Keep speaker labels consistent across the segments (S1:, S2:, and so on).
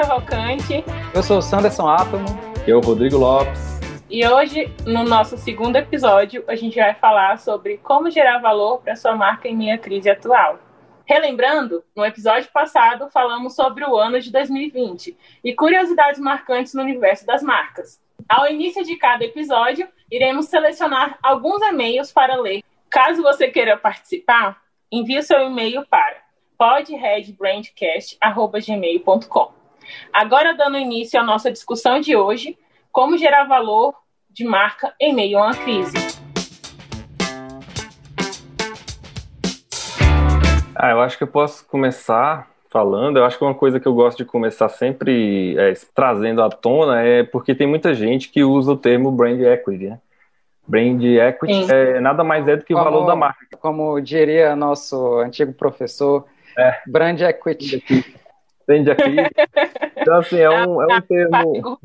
S1: Cavalcante.
S2: Eu sou o Sanderson Átomo.
S3: Eu, Rodrigo Lopes.
S1: E hoje, no nosso segundo episódio, a gente vai falar sobre como gerar valor para sua marca em minha crise atual. Relembrando, no episódio passado falamos sobre o ano de 2020 e curiosidades marcantes no universo das marcas. Ao início de cada episódio, iremos selecionar alguns e-mails para ler. Caso você queira participar, envie seu e-mail para podredbrandcast.gmail.com. Agora, dando início à nossa discussão de hoje, como gerar valor de marca em meio a uma crise.
S3: Ah, eu acho que eu posso começar falando. Eu acho que uma coisa que eu gosto de começar sempre é, trazendo à tona é porque tem muita gente que usa o termo brand equity, né? Brand equity é, nada mais é do que o valor da marca.
S2: Como diria nosso antigo professor, é. Brand equity.
S3: Brand equity. Então, assim, é um, é um termo.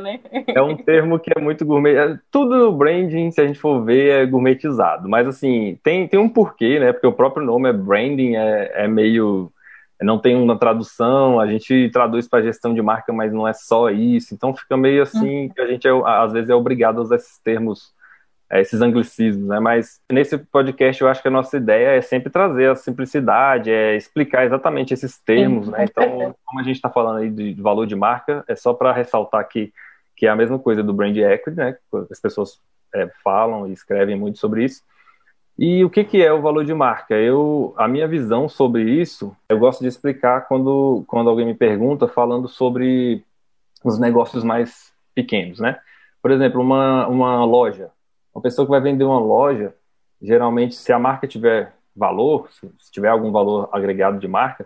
S1: né?
S3: É um termo que é muito gourmet. É, tudo no branding, se a gente for ver, é gourmetizado. Mas, assim, tem, tem um porquê, né? Porque o próprio nome é branding, é, é meio. Não tem uma tradução, a gente traduz para gestão de marca, mas não é só isso. Então fica meio assim uhum. que a gente, é, às vezes, é obrigado a usar esses termos é, esses anglicismos, né? Mas nesse podcast eu acho que a nossa ideia é sempre trazer a simplicidade, é explicar exatamente esses termos, né? Então, como a gente está falando aí de valor de marca, é só para ressaltar que, que é a mesma coisa do brand equity, né? As pessoas é, falam e escrevem muito sobre isso. E o que, que é o valor de marca? Eu, a minha visão sobre isso, eu gosto de explicar quando, quando alguém me pergunta falando sobre os negócios mais pequenos, né? Por exemplo, uma, uma loja. Uma pessoa que vai vender uma loja, geralmente, se a marca tiver valor, se tiver algum valor agregado de marca,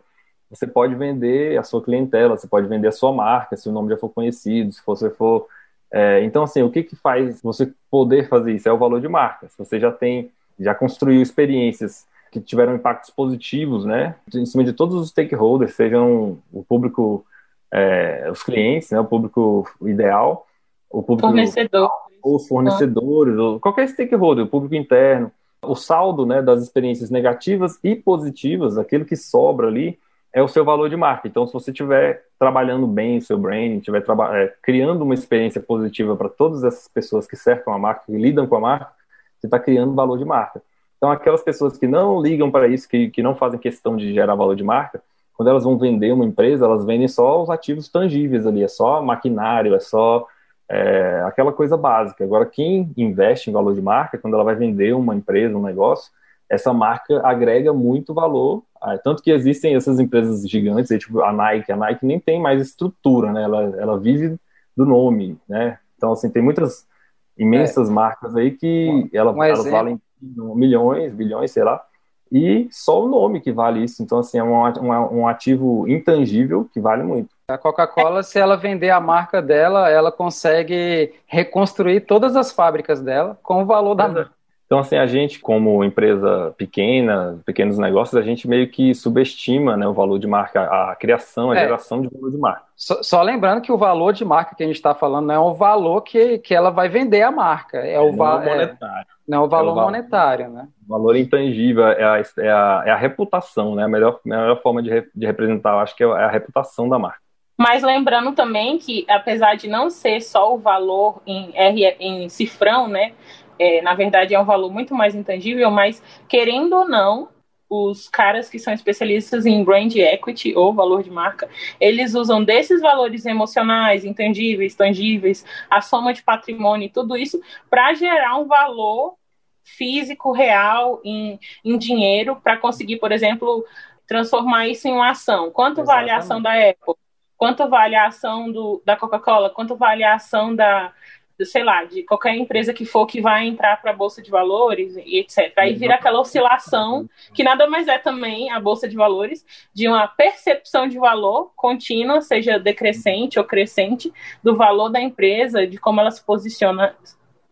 S3: você pode vender a sua clientela, você pode vender a sua marca, se o nome já for conhecido, se você for. É, então, assim, o que, que faz você poder fazer isso? É o valor de marca. Se você já tem, já construiu experiências que tiveram impactos positivos, né, em cima de todos os stakeholders, sejam o público, é, os clientes, né, o público ideal, o público
S1: fornecedor
S3: os fornecedores, ou qualquer stakeholder, o público interno, o saldo né, das experiências negativas e positivas, aquilo que sobra ali, é o seu valor de marca. Então, se você estiver trabalhando bem o seu branding, estiver é, criando uma experiência positiva para todas essas pessoas que cercam a marca, que lidam com a marca, você está criando valor de marca. Então, aquelas pessoas que não ligam para isso, que, que não fazem questão de gerar valor de marca, quando elas vão vender uma empresa, elas vendem só os ativos tangíveis ali, é só maquinário, é só é, aquela coisa básica. Agora, quem investe em valor de marca, quando ela vai vender uma empresa, um negócio, essa marca agrega muito valor. Ah, tanto que existem essas empresas gigantes, tipo a Nike. A Nike nem tem mais estrutura, né? Ela, ela vive do nome, né? Então, assim, tem muitas imensas é. marcas aí que ela, um elas valem milhões, bilhões, sei lá, e só o nome que vale isso. Então, assim, é um, um ativo intangível que vale muito.
S2: A Coca-Cola, se ela vender a marca dela, ela consegue reconstruir todas as fábricas dela com o valor da marca.
S3: Então, assim, a gente, como empresa pequena, pequenos negócios, a gente meio que subestima né, o valor de marca, a criação, a é. geração de valor de marca.
S2: Só, só, lembrando que o valor de marca que a gente está falando não é o valor que, que ela vai vender a marca, é, é o valor monetário. É, não é o valor, é o valor monetário, né?
S3: O valor intangível é a, é a, é a reputação, né? A melhor, melhor forma de, re, de representar, eu acho que é a reputação da marca.
S1: Mas lembrando também que, apesar de não ser só o valor em, R, em cifrão, né? é, na verdade é um valor muito mais intangível, mas querendo ou não, os caras que são especialistas em brand equity ou valor de marca, eles usam desses valores emocionais, intangíveis, tangíveis, a soma de patrimônio e tudo isso para gerar um valor físico real em, em dinheiro para conseguir, por exemplo, transformar isso em uma ação. Quanto Exatamente. vale a ação da Apple? Quanto vale a ação do, da Coca-Cola? Quanto vale a ação da, sei lá, de qualquer empresa que for que vai entrar para a bolsa de valores e etc. Aí vira aquela oscilação que nada mais é também a bolsa de valores de uma percepção de valor contínua, seja decrescente ou crescente, do valor da empresa, de como ela se posiciona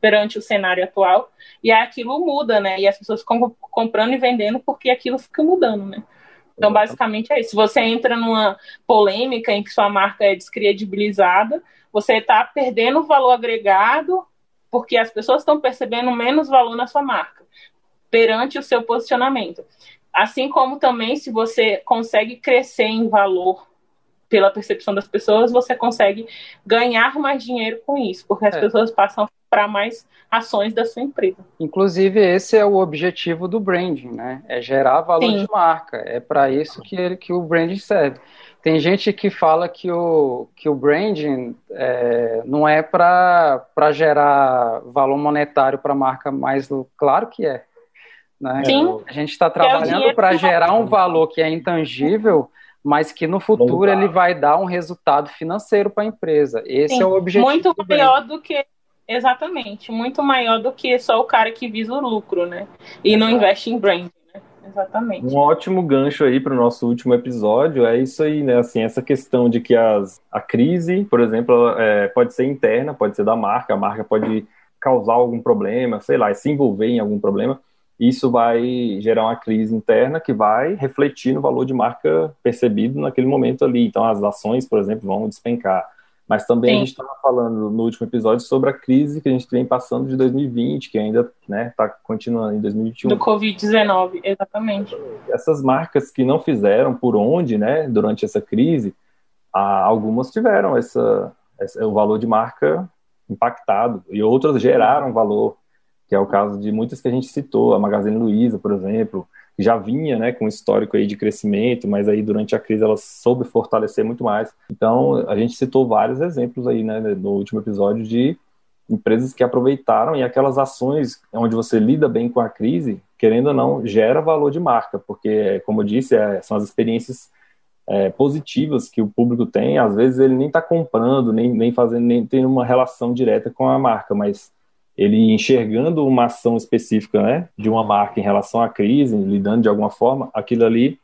S1: perante o cenário atual. E aquilo muda, né? E as pessoas ficam comprando e vendendo porque aquilo fica mudando, né? Então, basicamente é isso. Se você entra numa polêmica em que sua marca é descredibilizada, você está perdendo valor agregado porque as pessoas estão percebendo menos valor na sua marca perante o seu posicionamento. Assim como também se você consegue crescer em valor pela percepção das pessoas, você consegue ganhar mais dinheiro com isso, porque as é. pessoas passam para mais ações da sua empresa.
S2: Inclusive, esse é o objetivo do branding, né? É gerar valor Sim. de marca. É para isso que, ele, que o branding serve. Tem gente que fala que o, que o branding é, não é para gerar valor monetário para a marca, mas claro que é. Né? Sim. A gente está é trabalhando é para gerar um valor que é intangível, mas que no futuro ele vai dar um resultado financeiro para a empresa. Esse Sim. é o objetivo.
S1: Muito maior do que Exatamente, muito maior do que só o cara que visa o lucro, né? E não investe em brand, né? Exatamente.
S3: Um ótimo gancho aí para o nosso último episódio é isso aí, né? Assim, essa questão de que as, a crise, por exemplo, é, pode ser interna, pode ser da marca, a marca pode causar algum problema, sei lá, se envolver em algum problema. Isso vai gerar uma crise interna que vai refletir no valor de marca percebido naquele momento ali. Então, as ações, por exemplo, vão despencar mas também Sim. a gente estava falando no último episódio sobre a crise que a gente vem passando de 2020, que ainda está né, tá continuando em 2021.
S1: Do Covid-19, exatamente.
S3: Essas marcas que não fizeram por onde, né, durante essa crise, algumas tiveram essa, essa, o valor de marca impactado e outras geraram valor, que é o caso de muitas que a gente citou, a Magazine Luiza, por exemplo, já vinha né, com um histórico aí de crescimento, mas aí durante a crise ela soube fortalecer muito mais. Então, a gente citou vários exemplos aí né, no último episódio de empresas que aproveitaram e aquelas ações onde você lida bem com a crise, querendo ou não, gera valor de marca, porque, como eu disse, é, são as experiências é, positivas que o público tem. Às vezes ele nem está comprando, nem, nem fazendo, nem tem uma relação direta com a marca, mas ele enxergando uma ação específica né, de uma marca em relação à crise, lidando de alguma forma, aquilo ali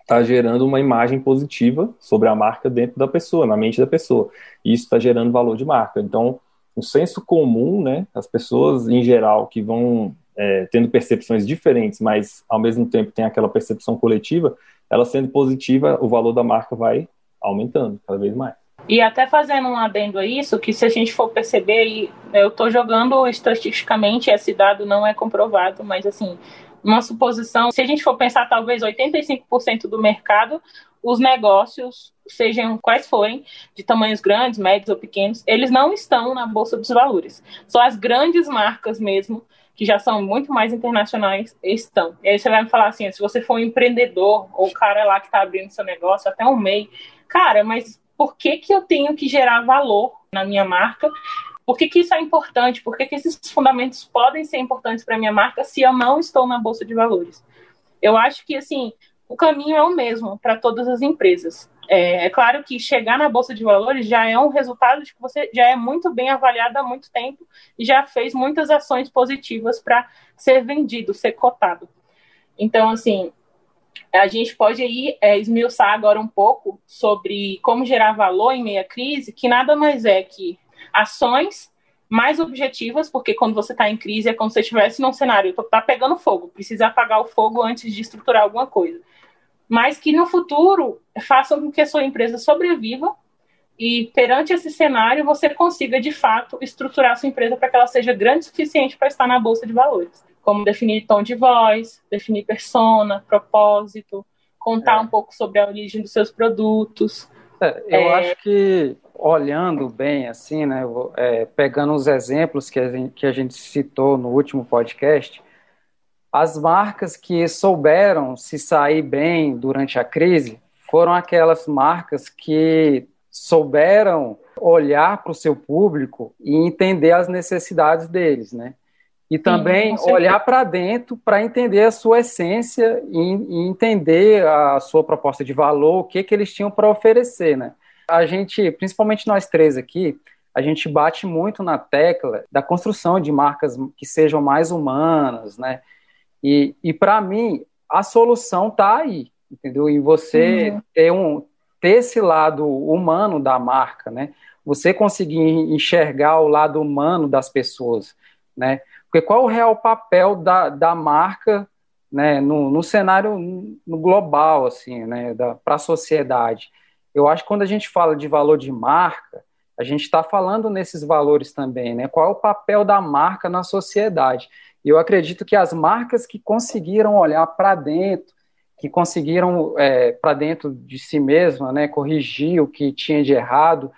S3: está gerando uma imagem positiva sobre a marca dentro da pessoa, na mente da pessoa. E isso está gerando valor de marca. Então, o senso comum, né, as pessoas em geral que vão é, tendo percepções diferentes, mas ao mesmo tempo tem aquela percepção coletiva, ela sendo positiva, o valor da marca vai aumentando cada vez mais.
S1: E até fazendo um adendo a isso, que se a gente for perceber, e eu estou jogando estatisticamente, esse dado não é comprovado, mas assim, uma suposição, se a gente for pensar talvez 85% do mercado, os negócios, sejam quais forem, de tamanhos grandes, médios ou pequenos, eles não estão na Bolsa dos Valores. Só as grandes marcas mesmo, que já são muito mais internacionais, estão. E aí você vai me falar assim, se você for um empreendedor, ou o cara lá que está abrindo seu negócio, até um MEI, cara, mas por que, que eu tenho que gerar valor na minha marca, por que, que isso é importante, por que, que esses fundamentos podem ser importantes para a minha marca se eu não estou na Bolsa de Valores. Eu acho que, assim, o caminho é o mesmo para todas as empresas. É, é, claro que chegar na Bolsa de Valores já é um resultado de que você já é muito bem avaliado há muito tempo e já fez muitas ações positivas para ser vendido, ser cotado. Então, assim, a gente pode aí é, esmiuçar agora um pouco sobre como gerar valor em meia crise, que nada mais é que ações mais objetivas, porque quando você está em crise é como se você estivesse num cenário, está pegando fogo, precisa apagar o fogo antes de estruturar alguma coisa. Mas que no futuro façam com que a sua empresa sobreviva e perante esse cenário você consiga de fato estruturar a sua empresa para que ela seja grande o suficiente para estar na bolsa de valores como definir tom de voz, definir persona, propósito, contar é. um pouco sobre a origem dos seus produtos.
S2: É, eu é... acho que olhando bem assim, né, é, pegando os exemplos que a, gente, que a gente citou no último podcast, as marcas que souberam se sair bem durante a crise foram aquelas marcas que souberam olhar para o seu público e entender as necessidades deles, né? E também Sim, olhar para dentro para entender a sua essência e, e, entender a sua proposta de valor, o que, que eles tinham para oferecer, né? A gente, principalmente nós três aqui, a gente bate muito na tecla da construção de marcas que sejam mais humanas, né? E, e para mim, a solução está aí, entendeu? E você uhum. ter, um, ter esse lado humano da marca, né? Você conseguir enxergar o lado humano das pessoas, né? Porque qual o real papel da, da marca né, no, no cenário no global, assim, né, para a sociedade? Eu acho que quando a gente fala de valor de marca, a gente está falando nesses valores também, né? Qual é o papel da marca na sociedade? E eu acredito que as marcas que conseguiram olhar para dentro que conseguiram é, para dentro de si mesma, né, corrigir o que tinha de errado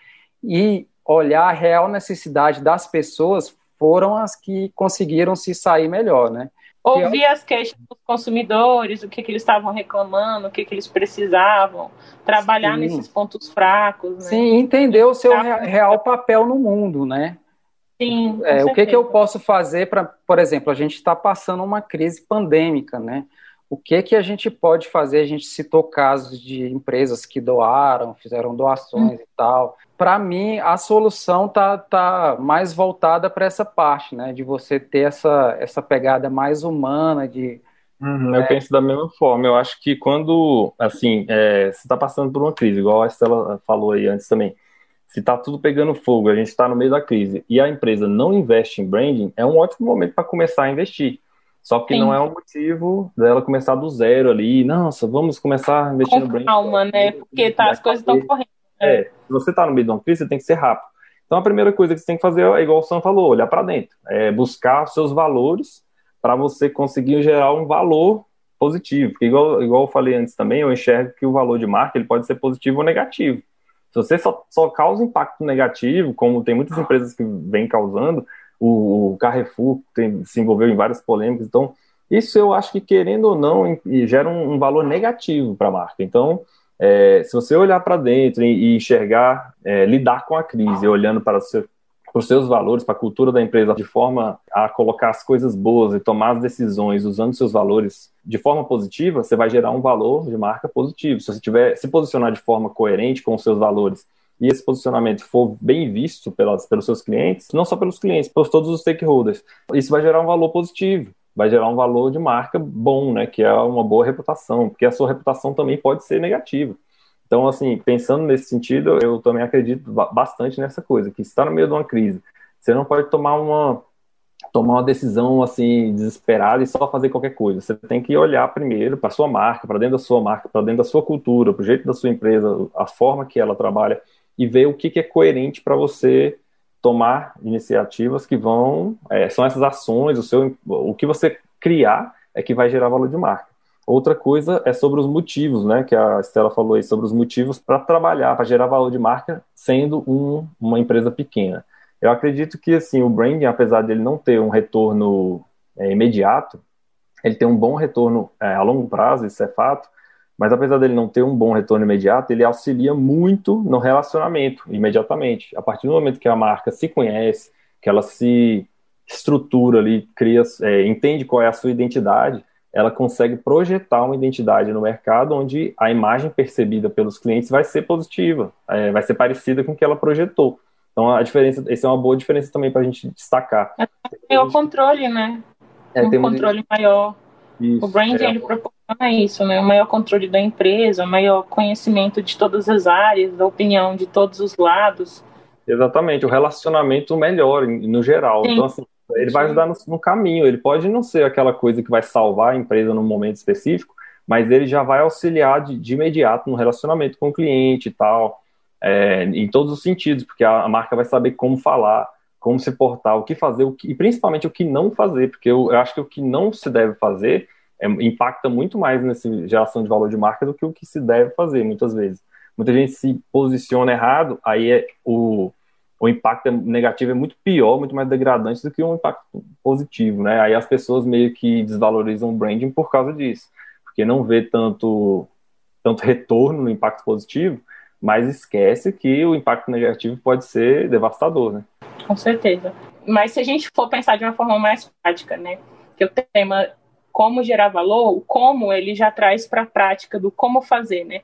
S2: e olhar a real necessidade das pessoas foram as que conseguiram se sair melhor, né?
S1: Ouvir as queixas dos consumidores, o que, que eles estavam reclamando, o que, que eles precisavam, trabalhar Sim. nesses pontos fracos. Né?
S2: Sim, entender o seu real papel no mundo, né?
S1: Sim.
S2: É, o que, que eu posso fazer para, por exemplo, a gente está passando uma crise pandêmica, né? O que que a gente pode fazer? A gente citou casos de empresas que doaram, fizeram doações hum. e tal. Para mim, a solução tá, tá mais voltada para essa parte, né? De você ter essa, essa pegada mais humana, de
S3: Uhum, Eu penso da mesma forma. Eu acho que quando, assim, é, você está passando por uma crise, igual a Estela falou aí antes também, se está tudo pegando fogo, a gente está no meio da crise e a empresa não investe em branding, é um ótimo momento para começar a investir. Só que Sim. não é um motivo dela começar do zero ali, nossa, vamos começar a investir
S1: Com. Calma, né? Porque tá, as coisas estão correndo.
S3: Né? É, se você está no meio de uma crise, você tem que ser rápido. Então a primeira coisa que você tem que fazer é igual o Sam falou, olhar para dentro, é buscar os seus valores para você conseguir gerar um valor positivo. Porque igual, igual eu falei antes também, eu enxergo que o valor de marca ele pode ser positivo ou negativo. Se você só, só causa impacto negativo, como tem muitas empresas que vêm causando, o, Carrefour tem, se envolveu em várias polêmicas, então isso eu acho que, querendo ou não, gera um, um valor negativo para a marca. Então, é, se você olhar para dentro e, e enxergar, é, lidar com a crise, olhando para seu, para os seus valores, para a cultura da empresa, de forma a colocar as coisas boas e tomar as decisões usando seus valores de forma positiva, você vai gerar um valor de marca positivo. Se você tiver se posicionar de forma coerente com os seus valores e esse posicionamento for bem visto pelas, pelos seus clientes, não só pelos clientes, por todos os stakeholders, isso vai gerar um valor positivo, vai gerar um valor de marca bom, né, que é uma boa reputação, porque a sua reputação também pode ser negativa. Então, assim, pensando nesse sentido, eu também acredito bastante nessa coisa, que está no meio de uma crise, você não pode tomar uma tomar uma decisão assim desesperada e só fazer qualquer coisa. Você tem que olhar primeiro para sua marca, para dentro da sua marca, para dentro da sua cultura, para o jeito da sua empresa, a forma que ela trabalha e ver o que, que é coerente para você tomar iniciativas que vão é, são essas ações, o seu o que você criar é que vai gerar valor de marca. Outra coisa é sobre os motivos, né? Que a Estela falou aí, sobre os motivos para trabalhar, para gerar valor de marca, sendo um, uma empresa pequena. Eu acredito que assim o branding, apesar de ele não ter um retorno é, imediato, ele tem um bom retorno é, a longo prazo, isso é fato. Mas apesar dele não ter um bom retorno imediato, ele auxilia muito no relacionamento imediatamente. A partir do momento que a marca se conhece, que ela se estrutura ali, cria, é, entende qual é a sua identidade, ela consegue projetar uma identidade no mercado onde a imagem percebida pelos clientes vai ser positiva, é, vai ser parecida com o que ela projetou. Então a diferença, essa é uma boa diferença também para a gente destacar.
S1: É o controle, né? É, um controle maior. Isso, o branding é. ele proporciona isso, né? O maior controle da empresa, o maior conhecimento de todas as áreas, da opinião de todos os lados.
S3: Exatamente, o relacionamento melhor no geral. Sim. Então assim, ele vai ajudar no, no, caminho. Ele pode não ser aquela coisa que vai salvar a empresa num momento específico, mas ele já vai auxiliar de, de imediato no relacionamento com o cliente e tal, é, em todos os sentidos, porque a, a, marca vai saber como falar, como se portar, o que fazer, o que, e principalmente o que não fazer, porque eu, eu acho que o que não se deve fazer é, impacta muito mais nessa geração de valor de marca do que o que se deve fazer, muitas vezes. Muita gente se posiciona errado, aí é o o impacto negativo é muito pior, muito mais degradante do que um impacto positivo, né? Aí as pessoas meio que desvalorizam o branding por causa disso, porque não vê tanto, tanto retorno no impacto positivo, mas esquece que o impacto negativo pode ser devastador, né?
S1: Com certeza. Mas se a gente for pensar de uma forma mais prática, né? Que o tema como gerar valor, o como ele já traz para a prática do como fazer, né?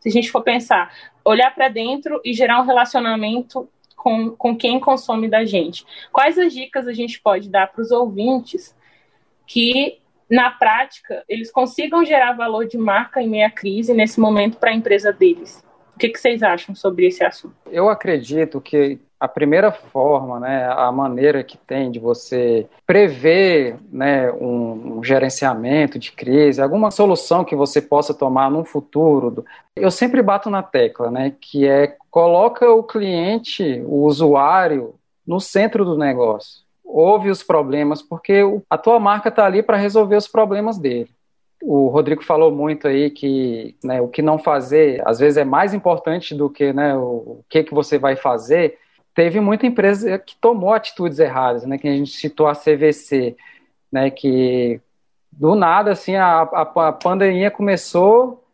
S1: Se a gente for pensar, olhar para dentro e gerar um relacionamento com, com quem consome da gente. Quais as dicas a gente pode dar para os ouvintes que, na prática, eles consigam gerar valor de marca em meia crise nesse momento para a empresa deles? O que, que vocês acham sobre esse assunto?
S2: Eu acredito que a primeira forma, né, a maneira que tem de você prever né, um, um, gerenciamento de crise, alguma solução que você possa tomar no futuro, eu sempre bato na tecla, né, que é coloca o cliente, o usuário, no centro do negócio. Ouve os problemas, porque a tua marca está ali para resolver os problemas dele. O Rodrigo falou muito aí que né, o que não fazer, às vezes é mais importante do que né, o, o que, que você vai fazer. Teve muita empresa que tomou atitudes erradas, né? Que a gente citou a CVC, né? Que do nada, assim, a, a, a pandemia começou,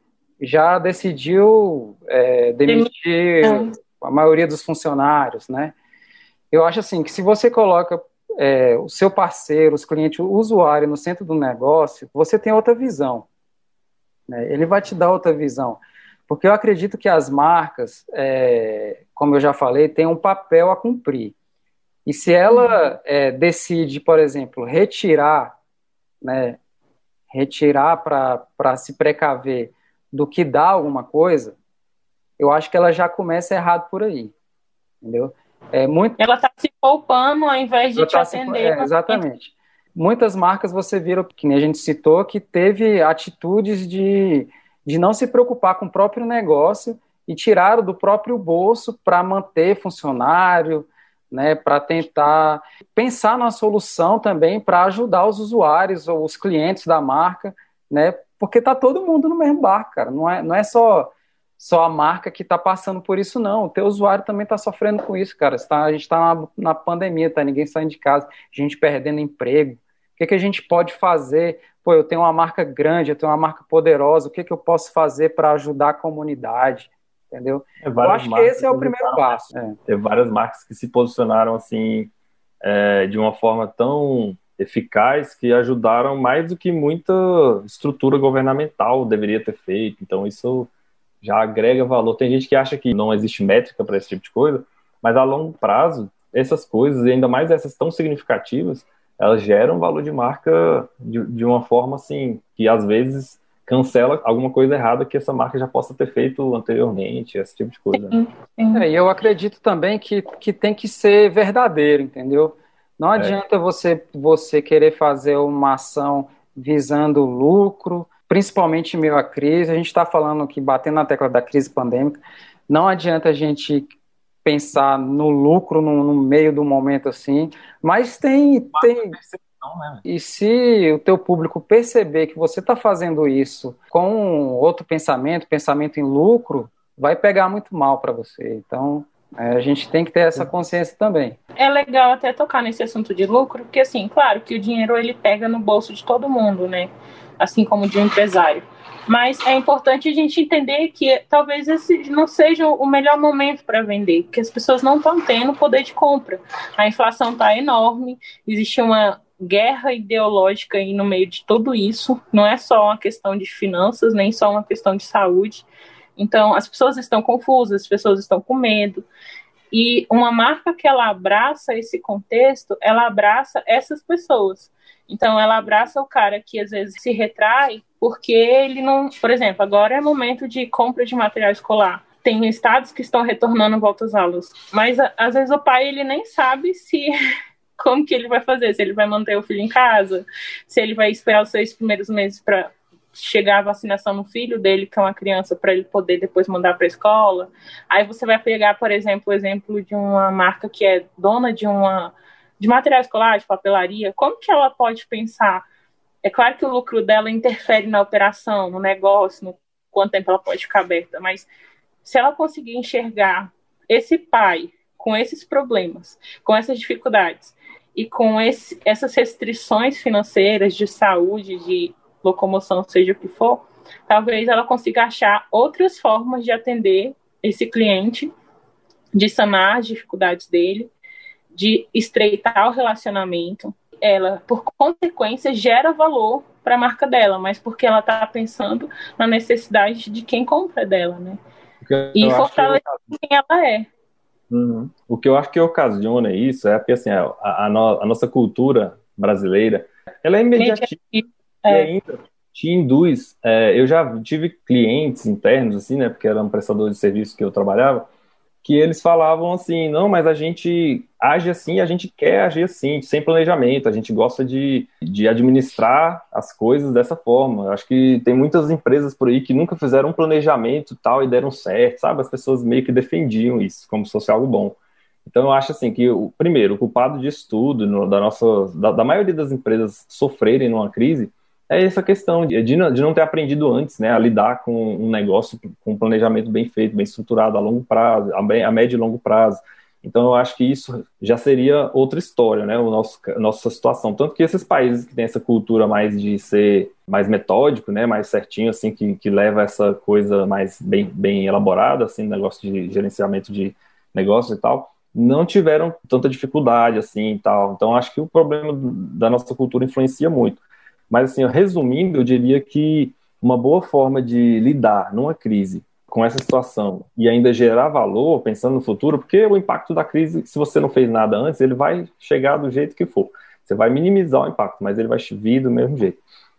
S2: já decidiu é, demitir a maioria dos funcionários, né? Eu acho assim que se você coloca é, o seu parceiro, os clientes, o usuário no centro do negócio, você tem outra visão. Né? Ele vai te dar outra visão. Porque eu acredito que as marcas, é, como eu já falei, têm um papel a cumprir. E se ela é, decide, por exemplo, retirar, né, retirar para se precaver do que dá alguma coisa, eu acho que ela já começa errado por aí. Entendeu?
S1: É muito... Ela está se poupando ao invés de ela te tá atender.
S2: Se... É, exatamente. Muitas marcas você viram, que nem a gente citou, que teve atitudes de, de não se preocupar com o próprio negócio e tiraram do próprio bolso para manter funcionário, né, para tentar pensar na solução também para ajudar os usuários ou os clientes da marca, né, porque tá todo mundo no mesmo barco, cara. Não é, não é só só a marca que está passando por isso, não. O teu usuário também está sofrendo com isso, cara. Tá, a gente está na, na, pandemia, tá? Ninguém saindo de casa, gente perdendo emprego. O que, que a gente pode fazer? Pô, eu tenho uma marca grande, eu tenho uma marca poderosa, o que, que eu posso fazer para ajudar a comunidade? Entendeu? eu acho que esse é o primeiro passo. É.
S3: Tem várias marcas que se posicionaram assim é, de uma forma tão eficaz que ajudaram mais do que muita estrutura governamental deveria ter feito. Então, isso já agrega valor. Tem gente que acha que não existe métrica para esse tipo de coisa, mas a longo prazo, essas coisas, e ainda mais essas tão significativas, elas geram valor de marca de, de uma forma assim, que às vezes cancela alguma coisa errada que essa marca já possa ter feito anteriormente, esse tipo de coisa. Né?
S2: É, e eu acredito também que, que tem que ser verdadeiro, entendeu? Não é. adianta é. você, você querer fazer uma ação visando lucro, principalmente em meio à crise. A gente está falando aqui, batendo na tecla da crise pandêmica. Não adianta a gente pensar no lucro no, no meio do momento assim, mas tem. tem né? E se o teu público perceber que você está fazendo isso com outro pensamento, pensamento em lucro, vai pegar muito mal para você. Então, é, a gente tem que ter essa consciência também.
S1: É legal até tocar nesse assunto de lucro, porque assim, claro que o dinheiro ele pega no bolso de todo mundo, né? Assim como de um empresário. Mas é importante a gente entender que talvez esse não seja o melhor momento para vender, porque as pessoas não estão tendo poder de compra. A inflação está enorme, existe uma guerra ideológica aí no meio de tudo isso. Não é só uma questão de finanças, nem só uma questão de saúde. Então, as pessoas estão confusas, as pessoas estão com medo. E uma marca que ela abraça esse contexto, ela abraça essas pessoas. Então ela abraça o cara que às vezes se retrai porque ele não, por exemplo, agora é momento de compra de material escolar. Tem estados que estão retornando volta às aulas, mas às vezes o pai ele nem sabe se como que ele vai fazer, se ele vai manter o filho em casa, se ele vai esperar os seis primeiros meses para chegar a vacinação no filho dele, que é uma criança, para ele poder depois mandar para a escola. Aí você vai pegar, por exemplo, o exemplo de uma marca que é dona de uma de material escolar, de papelaria, como que ela pode pensar? É claro que o lucro dela interfere na operação, no negócio, no quanto tempo ela pode ficar aberta, mas se ela conseguir enxergar esse pai com esses problemas, com essas dificuldades e com esse, essas restrições financeiras de saúde, de locomoção, seja o que for, talvez ela consiga achar outras formas de atender esse cliente, de sanar as dificuldades dele de estreitar o relacionamento, ela, por consequência, gera valor para a marca dela, mas porque ela está pensando na necessidade de quem compra dela, né? E fortalece que... quem ela é.
S3: Uhum. O que eu acho que ocasiona isso é porque assim, a, a, no, a nossa cultura brasileira ela é imediatista é. e ainda te induz. É, eu já tive clientes internos, assim, né? Porque era um prestador de serviço que eu trabalhava, que eles falavam assim, não, mas a gente age assim, a gente quer agir assim, sem planejamento, a gente gosta de, de administrar as coisas dessa forma. Eu acho que tem muitas empresas por aí que nunca fizeram um planejamento tal e deram certo, sabe? As pessoas meio que defendiam isso como se fosse algo bom. Então eu acho assim que o primeiro, o culpado disso tudo, no, da nossa, da, da maioria das empresas sofrerem numa crise, é essa questão de, de, não, ter aprendido antes, né, a lidar com um negócio com um planejamento bem feito, bem estruturado, a longo prazo, a, a médio e longo prazo. Então, eu acho que isso já seria outra história, né? O nosso, nossa situação. Tanto que esses países que têm essa cultura mais de ser mais metódico, né? Mais certinho, assim, que, que leva essa coisa mais bem, bem elaborada, assim, negócio de gerenciamento de negócios e tal, não tiveram tanta dificuldade, assim, e tal. Então, acho que o problema da nossa cultura influencia muito. Mas, assim, resumindo, eu diria que uma boa forma de lidar numa crise com essa situação e ainda gerar valor, pensando no futuro, porque o impacto da crise, se você não fez nada antes, ele vai chegar do jeito que for. Você vai minimizar o impacto, mas ele vai vir do mesmo jeito.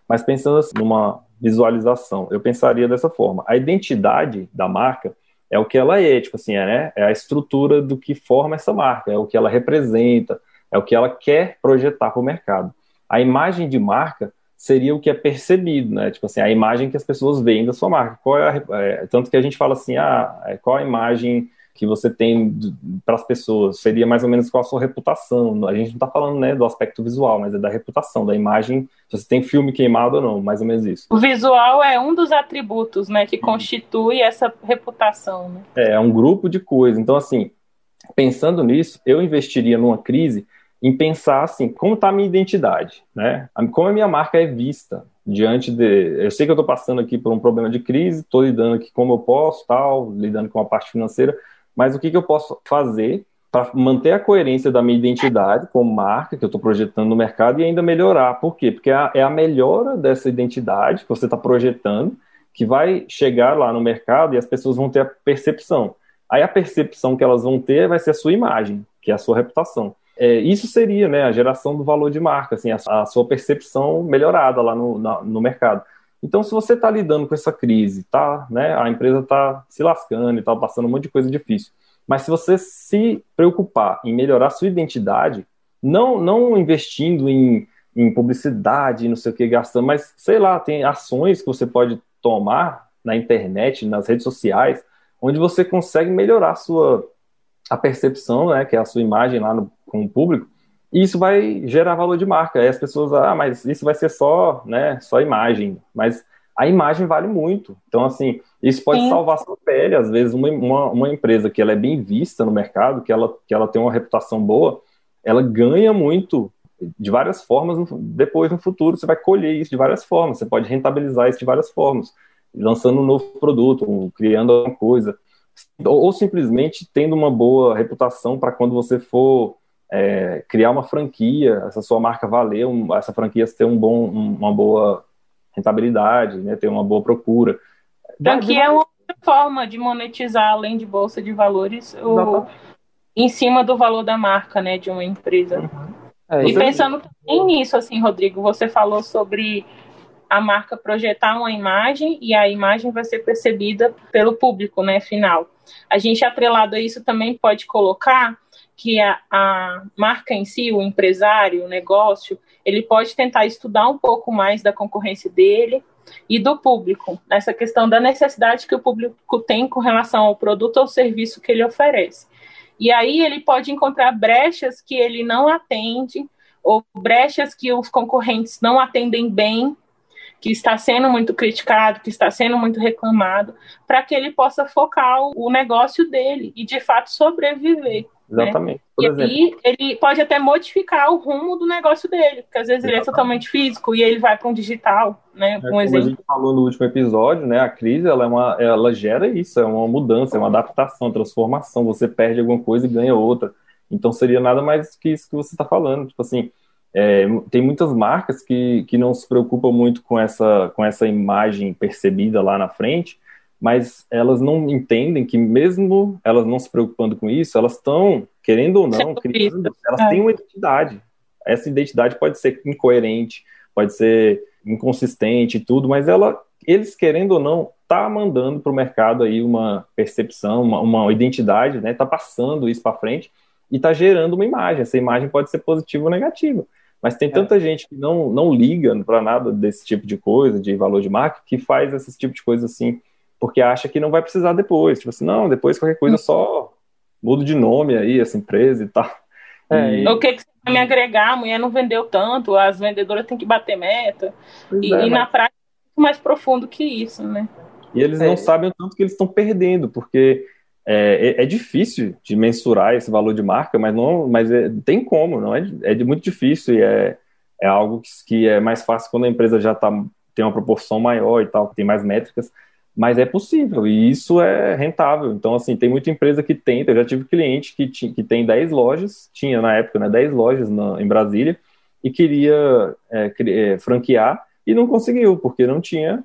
S3: Mas pensando assim, numa visualização, eu pensaria dessa forma. A identidade da marca é o que ela é, tipo assim, é, né? é a estrutura do que forma essa marca, é o que ela representa, é o que ela quer projetar para o mercado. A imagem de marca seria o que é percebido, né? Tipo assim, a imagem que as pessoas veem da sua marca. Qual é, a, é tanto que a gente fala assim, ah, é, qual a imagem que você tem para as pessoas? Seria mais ou menos qual a sua reputação. A gente não está falando né, do aspecto visual, mas é da reputação, da imagem. Se você tem filme queimado ou não, mais ou menos isso.
S1: O visual é um dos atributos, né, que constitui essa reputação. Né?
S3: É, é um grupo de coisas. Então, assim, pensando nisso, eu investiria numa crise em pensar assim, como está a minha identidade, né? Como a minha marca é vista diante de... Eu sei que eu estou passando aqui por um problema de crise, estou lidando aqui como eu posso, tal, lidando com a parte financeira, mas o que, que eu posso fazer para manter a coerência da minha identidade como marca que eu estou projetando no mercado e ainda melhorar. Por quê? Porque é a, é melhora dessa identidade que você está projetando que vai chegar lá no mercado e as pessoas vão ter a percepção. Aí a percepção que elas vão ter vai ser a sua imagem, que é a sua reputação. É, isso seria né, a geração do valor de marca, assim, a, a sua percepção melhorada lá no, na, no mercado. Então, se você está lidando com essa crise, tá, né, a empresa está se lascando e está passando um monte de coisa difícil, mas se você se preocupar em melhorar sua identidade, não, não investindo em, em publicidade, não sei o que, gastando, mas sei lá, tem ações que você pode tomar na internet, nas redes sociais, onde você consegue melhorar sua a percepção, né, que é a sua imagem lá no, com o público, e isso vai gerar valor de marca. Aí as pessoas, ah, mas isso vai ser só, né, só imagem. Mas a imagem vale muito. Então, assim, isso pode Sim. salvar sua pele. Às vezes, uma, uma, uma, empresa que ela é bem vista no mercado, que ela, que ela tem uma reputação boa, ela ganha muito de várias formas. Depois, no futuro, você vai colher isso de várias formas. Você pode rentabilizar isso de várias formas. Lançando um novo produto, criando alguma coisa ou simplesmente tendo uma boa reputação para quando você for é, criar uma franquia, essa sua marca valer, um, essa franquia ter um bom, um, uma boa rentabilidade, né, ter uma boa procura.
S1: Franquia é uma forma de monetizar, além de bolsa de valores, o, em cima do valor da marca, né, de uma empresa. Uhum. É, e pensando também nisso, assim, Rodrigo, você falou sobre a marca projetar uma imagem e a imagem vai ser percebida pelo público, né, final. A gente atrelado a isso também pode colocar que a, a marca em si, o empresário, o negócio, ele pode tentar estudar um pouco mais da concorrência dele e do público, nessa questão da necessidade que o público tem com relação ao produto ou serviço que ele oferece. E aí ele pode encontrar brechas que ele não atende ou brechas que os concorrentes não atendem bem que está sendo muito criticado, que está sendo muito reclamado, para que ele possa focar o, negócio dele e de fato sobreviver.
S3: Né? Exatamente.
S1: Né? E aí ele pode até modificar o rumo do negócio dele, porque às vezes Exatamente. ele é totalmente físico e ele vai para um digital, né?
S3: É, um exemplo. a gente falou no último episódio, né? A crise ela, é uma, ela gera isso, é uma mudança, é uma adaptação, transformação. Você perde alguma coisa e ganha outra. Então seria nada mais que isso que você está falando. Tipo assim, é, tem muitas marcas que, que não se preocupam muito com essa, com essa imagem percebida lá na frente, mas elas não entendem que mesmo elas não se preocupando com isso, elas estão, querendo ou não, criando, elas é. têm uma identidade. Essa identidade pode ser incoerente, pode ser inconsistente e tudo, mas ela, eles querendo ou não, tá mandando para o mercado aí uma percepção, uma, uma identidade, né? Tá passando isso para frente e tá gerando uma imagem. Essa imagem pode ser positiva ou negativa. Mas tem é. tanta é. gente que não, não liga para nada desse tipo de coisa, de valor de marca, que faz esse tipo de coisa assim, porque acha que não vai precisar depois. Tipo assim, não, depois qualquer coisa só mudo de nome aí, essa empresa e tal.
S1: É, e... O que, que você me agregar, a mulher não vendeu tanto, as vendedoras têm que bater meta. E, é, e, na prática é mais profundo que isso, né?
S3: E eles é. não sabem o tanto que eles estão perdendo, porque é, é, é, difícil de mensurar esse valor de marca, mas não, mas é, tem como, não é, é muito difícil e é, é algo que, que é mais fácil quando a empresa já tá, tem uma proporção maior e tal, tem mais métricas, mas é possível e isso é rentável. Então, assim, tem muita empresa que tenta. Eu já tive cliente que, tinha, que tem 10 lojas, tinha na época, né, 10 lojas na, em Brasília, e queria é, é, franquear e não conseguiu, porque não tinha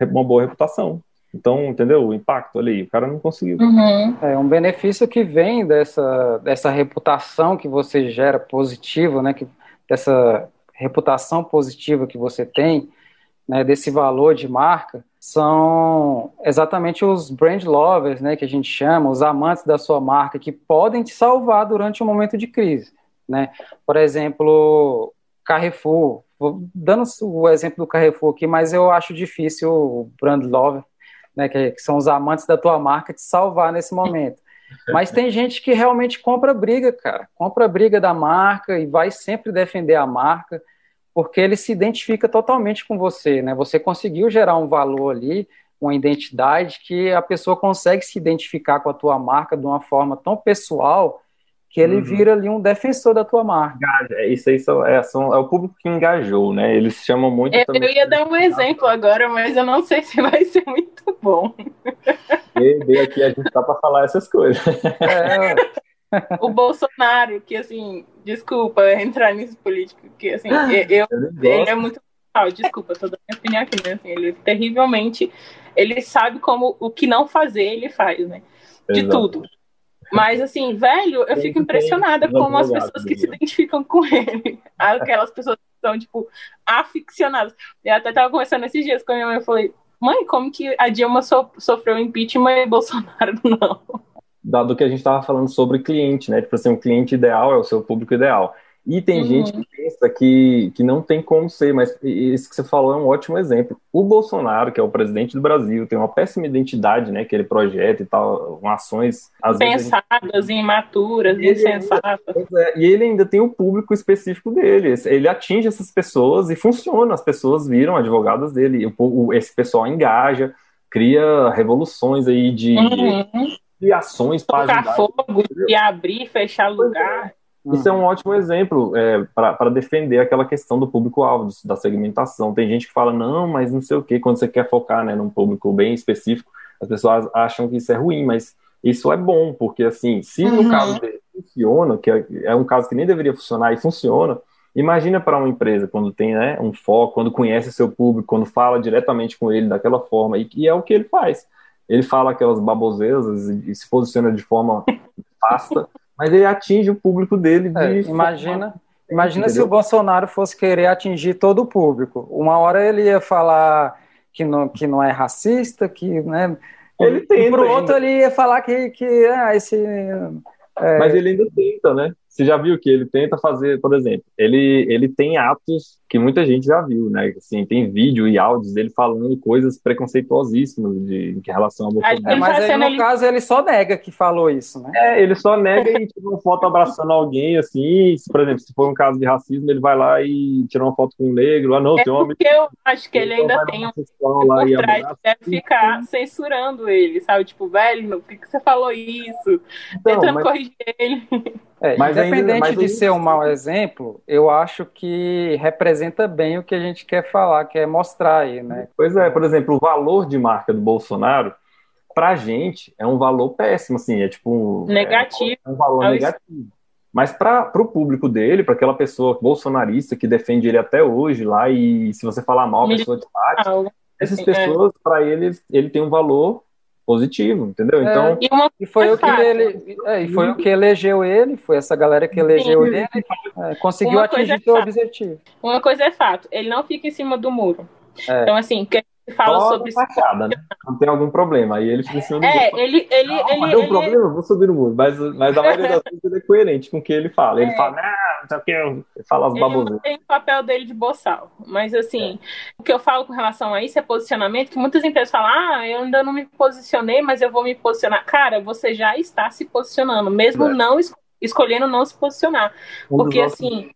S3: uma boa reputação. Então, entendeu? O impacto ali, o cara não conseguiu.
S2: Uhum. É um benefício que vem dessa, dessa reputação que você gera positiva, né? Que, dessa reputação positiva que você tem, né? Desse valor de marca, são exatamente os brand lovers, né? Que a gente chama, os amantes da sua marca, que podem te salvar durante um momento de crise, né? Por exemplo, Carrefour. Vou dando o exemplo do Carrefour aqui, mas eu acho difícil o brand lover né, que, que são os amantes da tua marca, te salvar nesse momento. Mas tem gente que realmente compra briga, cara. Compra briga da marca e vai sempre defender a marca, porque ele se identifica totalmente com você, né? Você conseguiu gerar um valor ali, uma identidade que a pessoa consegue se identificar com a tua marca de uma forma tão pessoal que ele uhum. vira ali um defensor da tua marca.
S3: É, isso aí são, é, são, é o público que engajou, né? Eles chamam muito.
S1: Eu, eu ia dar um exemplo agora, mas eu não sei se vai ser muito bom.
S3: E aqui a gente tá para falar essas coisas. É.
S1: O Bolsonaro, que assim, desculpa entrar nisso político, que assim, eu, ele é muito. Ah, desculpa, tô dando minha opinião aqui, né? Assim, ele terrivelmente. Ele sabe como o que não fazer, ele faz, né? De Exato. tudo. Mas, assim, velho, eu fico impressionada com as pessoas que se identificam com ele. Aquelas pessoas que são, tipo, aficionadas. Eu até tava conversando esses dias com a minha mãe, eu falei, mãe, como que a Dilma so sofreu impeachment e Bolsonaro não?
S3: Dado que a gente estava falando sobre cliente, né? Tipo assim, o cliente ideal é o seu público ideal. E tem uhum. gente que pensa que, que não tem como ser, mas isso que você falou é um ótimo exemplo. O Bolsonaro, que é o presidente do Brasil, tem uma péssima identidade, né, que ele projeta e tal, com ações...
S1: Às Pensadas, imaturas, insensatas.
S3: É, e ele ainda tem o um público específico dele. Ele atinge essas pessoas e funciona. As pessoas viram advogadas dele. O, esse pessoal engaja, cria revoluções aí de... Uhum. de ações
S1: para ajudar. fogo, e abrir, fechar lugar. É.
S3: Isso é um ótimo exemplo é, para defender aquela questão do público-alvo, da segmentação. Tem gente que fala, não, mas não sei o quê, quando você quer focar né, num público bem específico, as pessoas acham que isso é ruim, mas isso é bom, porque assim, se no uhum. caso dele funciona, que é, é, um caso que nem deveria funcionar e funciona, imagina para uma empresa quando tem né, um foco, quando conhece seu público, quando fala diretamente com ele daquela forma, e, e é o que ele faz. Ele fala aquelas baboseiras e, e se posiciona de forma fasta mas ele atinge o público dele de
S2: é, imagina imagina se o Bolsonaro fosse querer atingir todo o público. Uma hora ele ia falar que não, que não é racista que né? Ele tenta, e pro outro ele ia falar que, que ah, esse
S3: é... mas ele ainda tenta né você já viu que ele tenta fazer, por exemplo, ele, ele tem atos que muita gente já viu, né? Assim, tem vídeo e áudios dele falando coisas preconceituosíssimas de, em relação ao.
S2: É, mas aí, no ele... caso, ele só nega que falou isso, né?
S3: É, ele só nega e tira uma foto abraçando alguém, assim. Se, por exemplo, se for um caso de racismo, ele vai lá e tira uma foto com um negro. Ah, não,
S1: é
S3: tem um
S1: homem. Porque eu acho que ele ainda tem um. Lá por trás deve ficar censurando ele, sabe? Tipo, velho, por que, que você falou isso? Então, Tentando mas... corrigir ele.
S2: É, mas independente ainda, mas de ser um mau exemplo, eu acho que representa bem o que a gente quer falar, que é mostrar aí, né?
S3: Pois é, por exemplo, o valor de marca do Bolsonaro, pra gente, é um valor péssimo, assim, é tipo...
S1: Negativo.
S3: É um valor é negativo. Mas para o público dele, para aquela pessoa bolsonarista que defende ele até hoje lá, e se você falar mal, a pessoa te bate, essas assim, pessoas, é. para ele, ele tem um valor positivo, entendeu? É, então
S2: e, e foi o que ele, é, e foi o que elegeu ele, foi essa galera que elegeu Sim. ele, é, conseguiu uma atingir seu objetivo.
S1: Uma coisa é fato, ele não fica em cima do muro. É. Então assim, fala Só sobre
S3: fachada, né? Não tem algum problema. Aí ele fica
S1: ensinando. É, ele, ele, não, ele,
S3: deu
S1: um
S3: problema, vou subir no muro. Mas, mas a maioria das vezes ele é coerente com o que ele fala. Ele é. fala, não, sei o que, fala as
S1: tem o papel dele de boçal. Mas assim, é. o que eu falo com relação a isso é posicionamento, que muitas empresas falam, ah, eu ainda não me posicionei, mas eu vou me posicionar. Cara, você já está se posicionando, mesmo é. não escolhendo escolhendo não se posicionar. Um Porque, assim,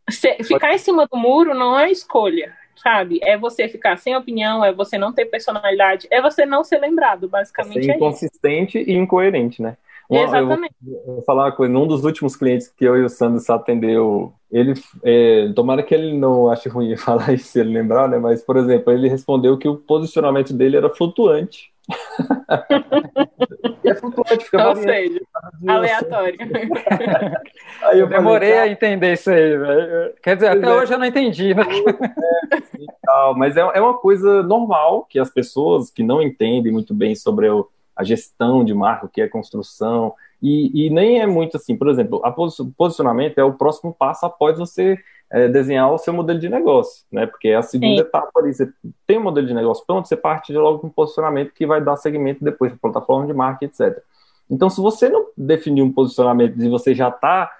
S1: ficar em cima do muro não é escolha, sabe? É você ficar sem opinião, é você não ter personalidade, é você não ser lembrado, basicamente. É
S3: inconsistente
S1: e
S3: incoerente, né?
S1: Exatamente.
S3: Eu vou, vou, falar uma coisa, num dos últimos clientes que eu e o Sandro atendeu, ele, é, tomara que ele não ache ruim falar isso se ele lembrar, né? Mas, por exemplo, ele respondeu que o posicionamento dele era flutuante.
S1: é flutuante, fica Ou seja, aleatório.
S2: aí eu demorei falei, a entender isso aí, velho. Quer dizer, até é. hoje eu não entendi, né?
S3: É, mas é, é uma coisa normal que as pessoas que não entendem muito bem sobre o, a gestão de marca, o que é construção, e, e nem é muito assim. Por exemplo, o posicionamento é o próximo passo após você é, desenhar o seu modelo de negócio, né? Porque é a segunda Sim. etapa ali. Você tem um modelo de negócio pronto, você parte de logo com um posicionamento que vai dar segmento depois para plataforma de marketing, etc. Então, se você não definir um posicionamento e você já está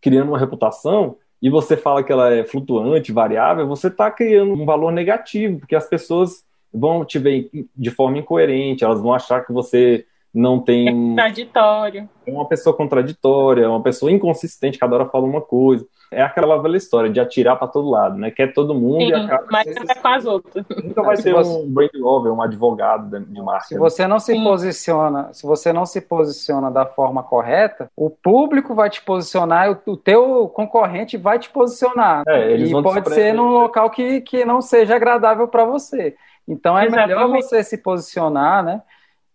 S3: criando uma reputação e você fala que ela é flutuante, variável, você está criando um valor negativo, porque as pessoas vão te ver de forma incoerente, elas vão achar que você não tem. É
S1: contraditório.
S3: É uma pessoa contraditória, é uma pessoa inconsistente, cada hora fala uma coisa. É aquela velha história de atirar para todo lado, né? Quer todo mundo
S1: Sim, e acaba. Mas é com as outras.
S3: Nunca vai ser você... um brand lover, um advogado de marca.
S2: Se você não se Sim. posiciona, se você não se posiciona da forma correta, o público vai te posicionar, o, o teu concorrente vai te posicionar. É, e pode ser num local que, que não seja agradável para você. Então é Exatamente. melhor você se posicionar, né?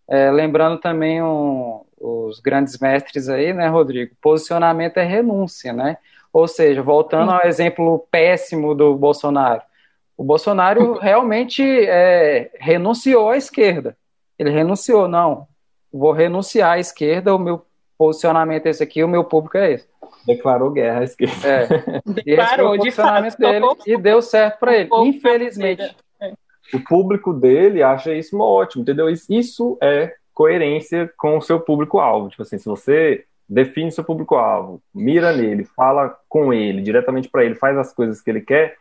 S2: É, lembrando também um, os grandes mestres aí, né, Rodrigo? Posicionamento é renúncia, né? Ou seja, voltando ao exemplo péssimo do Bolsonaro, o Bolsonaro realmente é, renunciou à esquerda. Ele renunciou, não, vou renunciar à esquerda, o meu posicionamento é esse aqui, o meu público é esse.
S3: Declarou guerra à esquerda.
S1: É. Declarou, de fato.
S2: Dele, e deu certo para ele, infelizmente
S3: o público dele acha isso ótimo, entendeu? Isso é coerência com o seu público-alvo. Tipo assim, se você define seu público-alvo, mira nele, fala com ele, diretamente para ele, faz as coisas que ele quer,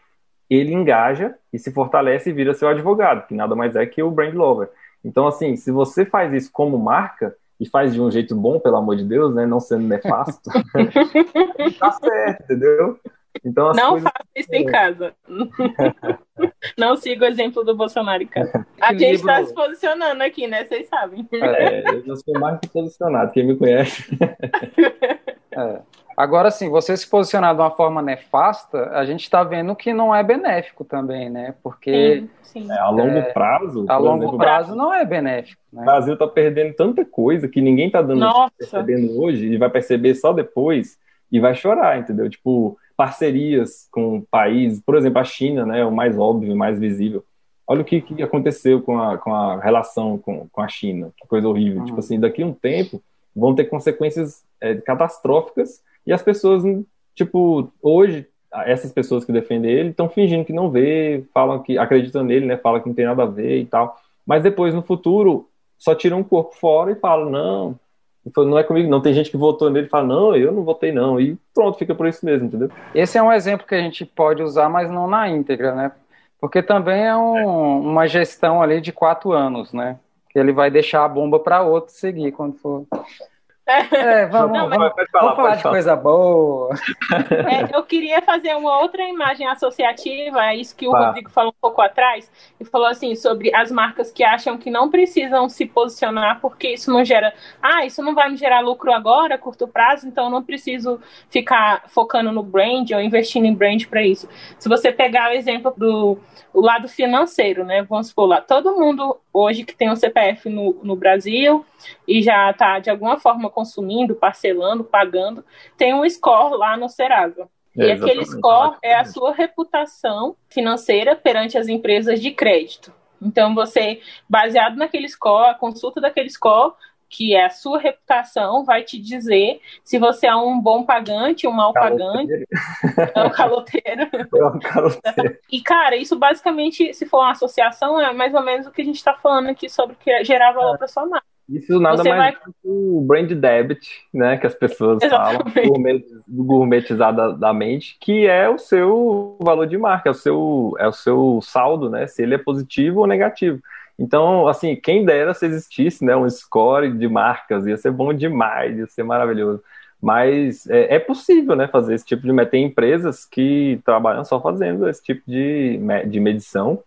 S3: ele engaja e se fortalece e vira seu advogado, que nada mais é que o brand lover. Então, assim, se você faz isso como marca e faz de um jeito bom, pelo amor de Deus, né, não sendo nefasto, tá certo, entendeu?
S1: Então, não coisas... faça isso em casa. não siga o exemplo do Bolsonaro em casa. A gente está se posicionando aqui, né? Vocês sabem.
S3: É, eu sou mais que posicionado, quem me conhece.
S2: É. Agora, sim, você se posicionar de uma forma nefasta, a gente está vendo que não é benéfico também, né? Porque
S3: sim, sim. É, a longo é, prazo.
S2: A longo exemplo, prazo não é benéfico. Né?
S3: O Brasil está perdendo tanta coisa que ninguém está dando percebendo hoje e vai perceber só depois e vai chorar, entendeu? Tipo, parcerias com países, por exemplo, a China, né, é o mais óbvio, mais visível. Olha o que, que aconteceu com a, com a relação com, com a China, que coisa horrível. Uhum. Tipo assim, daqui a um tempo vão ter consequências é, catastróficas e as pessoas, tipo, hoje, essas pessoas que defendem ele estão fingindo que não vê, falam que acreditam nele, né, falam que não tem nada a ver e tal. Mas depois, no futuro, só tiram o corpo fora e falam, não, não é comigo, não. Tem gente que votou nele e fala, não, eu não votei, não. E pronto, fica por isso mesmo, entendeu?
S2: Esse é um exemplo que a gente pode usar, mas não na íntegra, né? Porque também é um, uma gestão ali de quatro anos, né? Ele vai deixar a bomba para outro seguir quando for. É, vamos, não, vamos, falar, vamos falar de falar. coisa boa.
S1: É, eu queria fazer uma outra imagem associativa, é isso que o tá. Rodrigo falou um pouco atrás, e falou assim sobre as marcas que acham que não precisam se posicionar porque isso não gera, ah, isso não vai me gerar lucro agora, curto prazo, então eu não preciso ficar focando no brand ou investindo em brand para isso. Se você pegar o exemplo do o lado financeiro, né? Vamos supor lá, todo mundo hoje que tem um CPF no, no Brasil e já está de alguma forma consumindo, parcelando, pagando, tem um score lá no Serasa. É, e aquele score é a sua reputação financeira perante as empresas de crédito. Então, você, baseado naquele score, a consulta daquele score, que é a sua reputação, vai te dizer se você é um bom pagante, um mau pagante. É um caloteiro. É um caloteiro. E, cara, isso basicamente, se for uma associação, é mais ou menos o que a gente está falando aqui sobre que gerar valor é. para sua marca.
S3: Isso nada Você mais vai... do que o brand debit, né, que as pessoas Exatamente. falam, gourmetizadamente, que é o seu valor de marca, é o seu, é o seu saldo, né, se ele é positivo ou negativo. Então, assim, quem dera se existisse né, um score de marcas, ia ser bom demais, ia ser maravilhoso. Mas é, é, possível, né, fazer esse tipo de tem empresas que trabalham só fazendo esse tipo de, de medição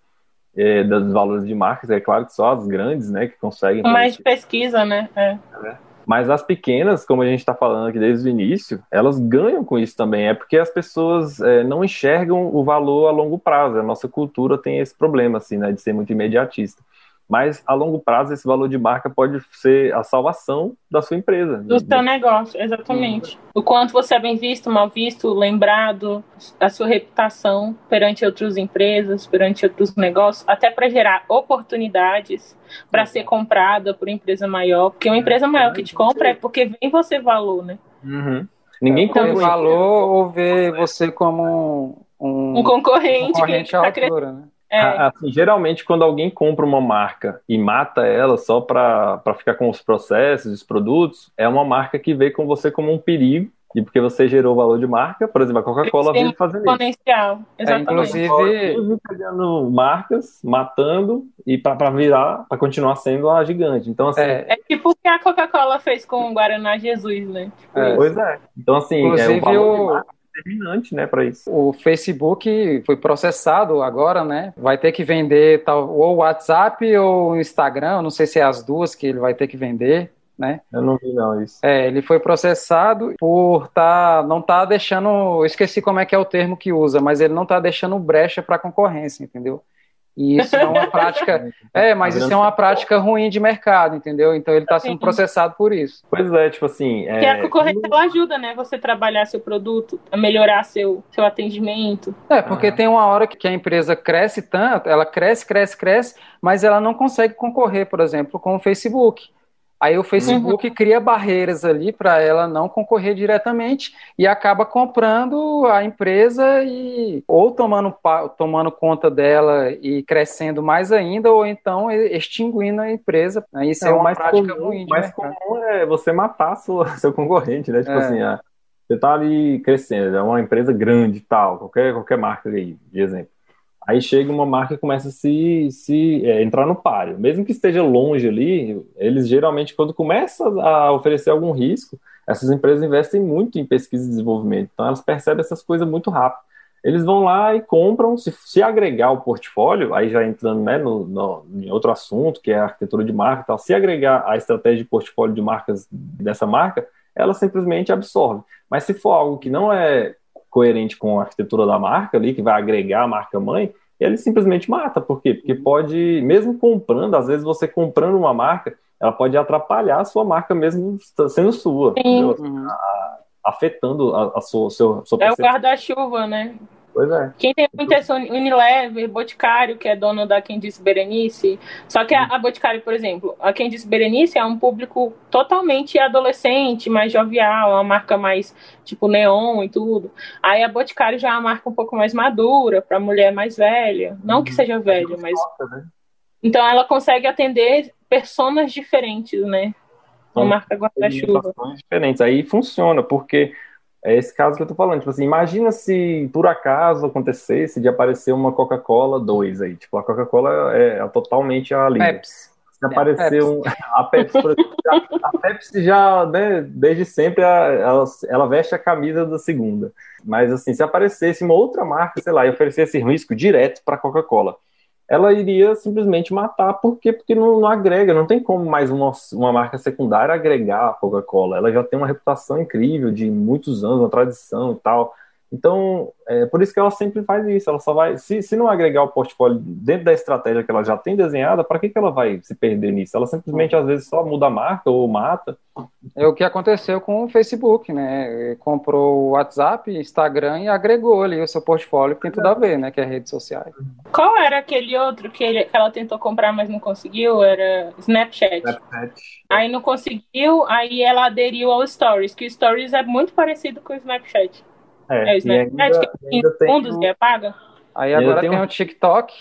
S3: é, dos valores de marcas. É claro que só as grandes, né, que conseguem.
S1: Mais tipo. pesquisa, né? É.
S3: é. Mas as pequenas, como a gente está falando aqui desde o início, elas ganham com isso também. É porque as pessoas é, não enxergam o valor a longo prazo. A nossa cultura tem esse problema, assim, né, de ser muito imediatista mas a longo prazo esse valor de marca pode ser a salvação da sua empresa.
S1: Do seu negócio, exatamente. O quanto você é bem visto, mal visto, lembrado, a sua reputação perante outras empresas, perante outros negócios, até para gerar oportunidades para ser comprada por empresa maior, porque uma empresa maior que te compra é porque vem você valor, né?
S3: Uhum. Ninguém então,
S2: compra valor ou vê você como um,
S1: um concorrente,
S2: um concorrente à tá altura, né?
S3: É. Assim, geralmente, quando alguém compra uma marca e mata ela só para ficar com os processos, os produtos, é uma marca que vê com você como um perigo e porque você gerou valor de marca, por exemplo, a Coca-Cola veio fazendo
S1: exponencial.
S3: isso. É, inclusive, pegando marcas, matando e para virar, para continuar sendo a gigante. Então assim,
S1: é, é tipo o que a Coca-Cola fez com o Guaraná Jesus, né?
S3: Tipo é. Pois é. Então assim, inclusive, é o valor o... determinante, né, para isso.
S2: O Facebook foi processado agora, né? Vai ter que vender tal, ou WhatsApp ou Instagram, não sei se é as duas que ele vai ter que vender. Né?
S3: Eu não vi não isso.
S2: É, ele foi processado por tá, não tá deixando, esqueci como é que é o termo que usa, mas ele não tá deixando brecha para concorrência, entendeu? E isso é uma prática. É, mas isso é uma prática ruim de mercado, entendeu? Então ele está sendo processado por isso.
S3: Pois é, tipo assim.
S1: É... Que a concorrência ela ajuda, né? Você trabalhar seu produto, a melhorar seu, seu atendimento.
S2: É, porque ah. tem uma hora que a empresa cresce tanto, ela cresce, cresce, cresce, mas ela não consegue concorrer, por exemplo, com o Facebook. Aí o Facebook uhum. cria barreiras ali para ela não concorrer diretamente e acaba comprando a empresa e ou tomando, tomando conta dela e crescendo mais ainda, ou então extinguindo a empresa. Isso é, é uma mais prática
S3: comum,
S2: ruim.
S3: mais comum é você matar seu, seu concorrente, né? Tipo é. assim, ah, você está ali crescendo, é uma empresa grande e tal, qualquer, qualquer marca aí, de exemplo. Aí chega uma marca e começa a se, se é, entrar no páreo. Mesmo que esteja longe ali, eles geralmente, quando começam a oferecer algum risco, essas empresas investem muito em pesquisa e desenvolvimento. Então elas percebem essas coisas muito rápido. Eles vão lá e compram, se, se agregar o portfólio, aí já entrando né, no, no, em outro assunto, que é a arquitetura de marca e tal, se agregar a estratégia de portfólio de marcas dessa marca, ela simplesmente absorve. Mas se for algo que não é coerente com a arquitetura da marca ali, que vai agregar a marca mãe, ele simplesmente mata. Por quê? Porque pode, mesmo comprando, às vezes você comprando uma marca, ela pode atrapalhar a sua marca mesmo sendo sua, uhum. afetando a, a sua, seu, sua
S1: É o guarda-chuva, né?
S3: Pois é.
S1: Quem tem muita é Unilever, Boticário, que é dono da Quem Disse Berenice. Só que a, a Boticário, por exemplo, a Quem Disse Berenice é um público totalmente adolescente, mais jovial, uma marca mais tipo neon e tudo. Aí a Boticário já é uma marca um pouco mais madura, para mulher mais velha. Não que uhum. seja velha, mas. Né? Então ela consegue atender personas diferentes, né? Uma marca guarda-chuva.
S3: diferentes. Aí funciona, porque é esse caso que eu tô falando. Tipo assim, imagina se por acaso acontecesse de aparecer uma Coca-Cola 2 aí. Tipo, a Coca-Cola é, é totalmente a linha.
S2: Pepsi.
S3: Se apareceu um, a Pepsi, por exemplo, a Pepsi já, né, desde sempre, ela, ela veste a camisa da segunda. Mas assim, se aparecesse uma outra marca, sei lá, e oferecesse risco direto para a Coca-Cola, ela iria simplesmente matar, por quê? Porque não, não agrega, não tem como mais uma, uma marca secundária agregar a Coca-Cola. Ela já tem uma reputação incrível de muitos anos, uma tradição e tal. Então, é por isso que ela sempre faz isso. Ela só vai, se, se não agregar o portfólio dentro da estratégia que ela já tem desenhada, para que, que ela vai se perder nisso? Ela simplesmente às vezes só muda a marca ou mata.
S2: É o que aconteceu com o Facebook, né? Comprou o WhatsApp, Instagram e agregou ali o seu portfólio, que tem tudo a ver, né? Que é redes sociais.
S1: Qual era aquele outro que, ele, que ela tentou comprar, mas não conseguiu? Era Snapchat. Snapchat. Aí não conseguiu, aí ela aderiu ao Stories, que o Stories é muito parecido com o Snapchat. É, é o Snapchat ainda, que tem fundos o... e apaga.
S2: Aí agora tem, um... o TikTok,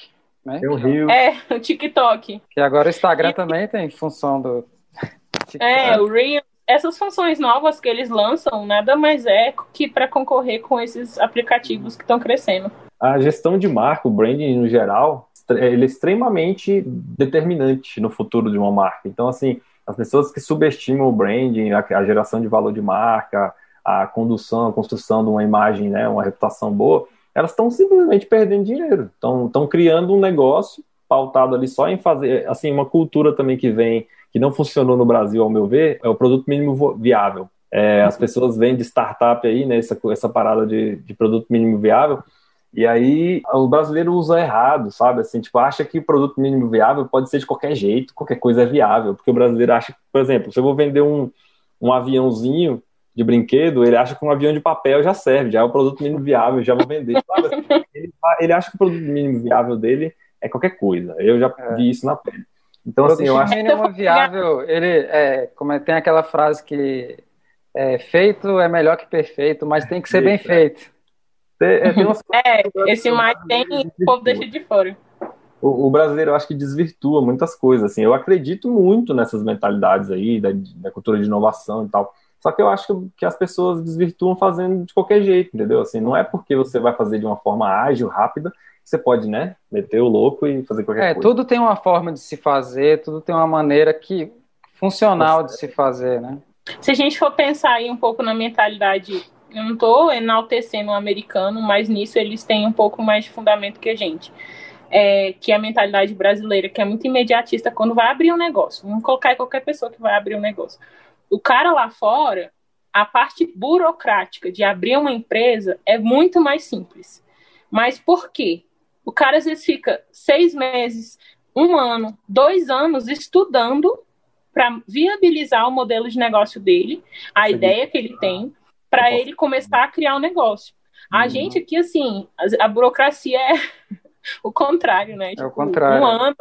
S2: né?
S3: Tem o Rio.
S1: É, o TikTok.
S2: Que agora o Instagram e... também tem função do
S1: TikTok. É, o Reel. Essas funções novas que eles lançam nada mais é que para concorrer com esses aplicativos que estão crescendo.
S3: A gestão de marca, o branding no geral, ele é extremamente determinante no futuro de uma marca. Então, assim, as pessoas que subestimam o branding, a geração de valor de marca, a condução, a construção de uma imagem, né, uma reputação boa, elas estão simplesmente perdendo dinheiro. Estão criando um negócio pautado ali só em fazer, assim, uma cultura também que vem, que não funcionou no Brasil, ao meu ver, é o produto mínimo viável. É, as pessoas vêm de startup aí, né, essa, essa parada de, de produto mínimo viável, e aí o brasileiro usa errado, sabe? Assim, tipo, acha que o produto mínimo viável pode ser de qualquer jeito, qualquer coisa é viável, porque o brasileiro acha, por exemplo, se eu vou vender um, um aviãozinho, de brinquedo, ele acha que um avião de papel já serve, já é o produto mínimo viável, já vou vender. ele, ele, acha que o produto mínimo viável dele é qualquer coisa. Eu já é. vi isso na pele.
S2: Então, assim, eu acho que. mínimo viável, ele é, como é, tem aquela frase que é, feito é melhor que perfeito, mas tem que ser bem feito.
S1: É, é, esse mais tem, o povo deixa de fora.
S3: O, o, brasileiro, eu acho que desvirtua muitas coisas. Assim, eu acredito muito nessas mentalidades aí, da, da cultura de inovação e tal. Só que eu acho que as pessoas desvirtuam fazendo de qualquer jeito, entendeu? Assim, não é porque você vai fazer de uma forma ágil, rápida, que você pode, né, meter o louco e fazer qualquer
S2: é,
S3: coisa.
S2: É, tudo tem uma forma de se fazer, tudo tem uma maneira que funcional de se fazer, né?
S1: Se a gente for pensar aí um pouco na mentalidade, eu não estou enaltecendo o americano, mas nisso eles têm um pouco mais de fundamento que a gente. É, que é a mentalidade brasileira, que é muito imediatista quando vai abrir um negócio. Vamos colocar qualquer pessoa que vai abrir um negócio o cara lá fora, a parte burocrática de abrir uma empresa é muito mais simples. Mas por quê? O cara às vezes fica seis meses, um ano, dois anos estudando para viabilizar o modelo de negócio dele, a ideia que ele tem, para ele começar a criar um negócio. A uhum. gente aqui, assim, a, a burocracia é o contrário, né?
S2: Tipo, é o tipo, contrário.
S1: Um ano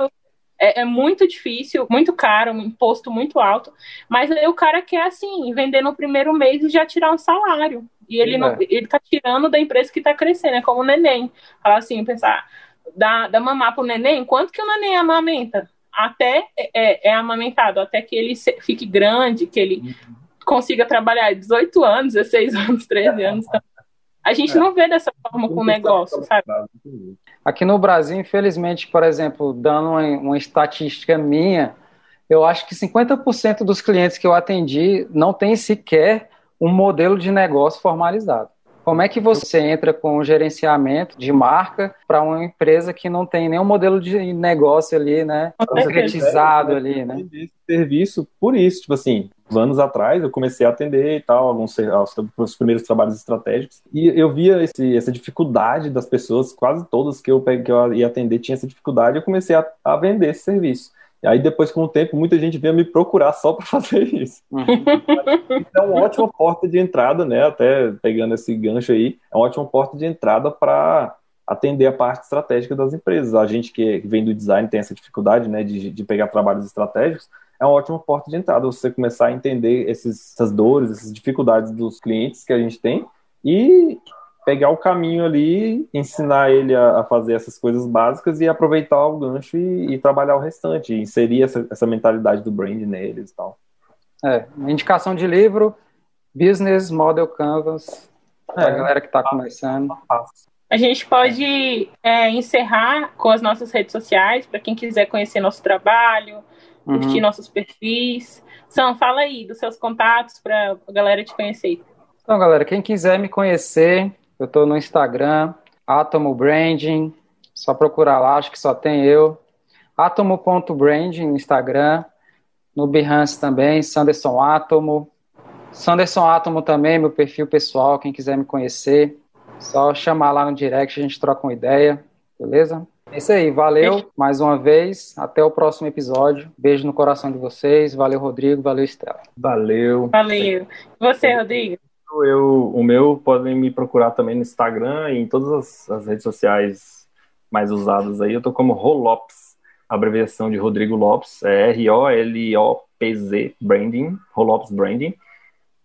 S1: é, é, muito difícil, muito caro, um imposto muito alto, mas aí o cara quer, assim, vender no primeiro mês e já tirar um salário. E ele, é. não, ele tá tirando da empresa que tá crescendo, é como o neném. Falar assim, pensar, dá, dá mamar pro neném, quanto que o neném amamenta? Até é, é, é amamentado, até que ele fique grande, que ele uhum. consiga trabalhar 18 anos, 16 anos, 13 anos. Então, a gente é. não vê dessa forma com o negócio, sabe?
S2: Aqui no Brasil, infelizmente, por exemplo, dando uma, uma estatística minha, eu acho que 50% dos clientes que eu atendi não tem sequer um modelo de negócio formalizado. Como é que você entra com o gerenciamento de marca para uma empresa que não tem nenhum modelo de negócio ali, né? Concretizado ali, né?
S3: Serviço por isso, tipo assim, anos atrás eu comecei a atender e tal, alguns os primeiros trabalhos estratégicos, e eu via esse, essa dificuldade das pessoas, quase todas que eu, que eu ia atender tinha essa dificuldade, eu comecei a, a vender esse serviço. E aí depois, com o tempo, muita gente veio me procurar só para fazer isso. Uhum. é uma ótima porta de entrada, né? Até pegando esse gancho aí, é uma ótima porta de entrada para atender a parte estratégica das empresas. A gente que vem do design tem essa dificuldade, né, de, de pegar trabalhos estratégicos, é uma ótima porta de entrada, você começar a entender esses, essas dores, essas dificuldades dos clientes que a gente tem e pegar o caminho ali, ensinar ele a, a fazer essas coisas básicas e aproveitar o gancho e, e trabalhar o restante, inserir essa, essa mentalidade do brand neles e tal.
S2: É, indicação de livro, Business Model Canvas, é, a galera que está começando.
S1: A gente pode é, encerrar com as nossas redes sociais, para quem quiser conhecer nosso trabalho, curtir uhum. nossos perfis. Sam, fala aí dos seus contatos para a galera te conhecer.
S2: Então, galera, quem quiser me conhecer, eu estou no Instagram, Atomo Branding, só procurar lá, acho que só tem eu. Atomo.branding no Instagram, no Behance também, Sanderson Atomo. Sanderson Atomo também, meu perfil pessoal, quem quiser me conhecer, só chamar lá no direct, a gente troca uma ideia, beleza? É isso aí, valeu mais uma vez. Até o próximo episódio. Beijo no coração de vocês. Valeu, Rodrigo. Valeu, Estela.
S3: Valeu.
S1: Valeu. você, Rodrigo?
S3: Eu, o meu podem me procurar também no Instagram e em todas as, as redes sociais mais usadas aí. Eu tô como Rolops, abreviação de Rodrigo Lopes, é R-O-L-O-P-Z Branding, Rolops Branding.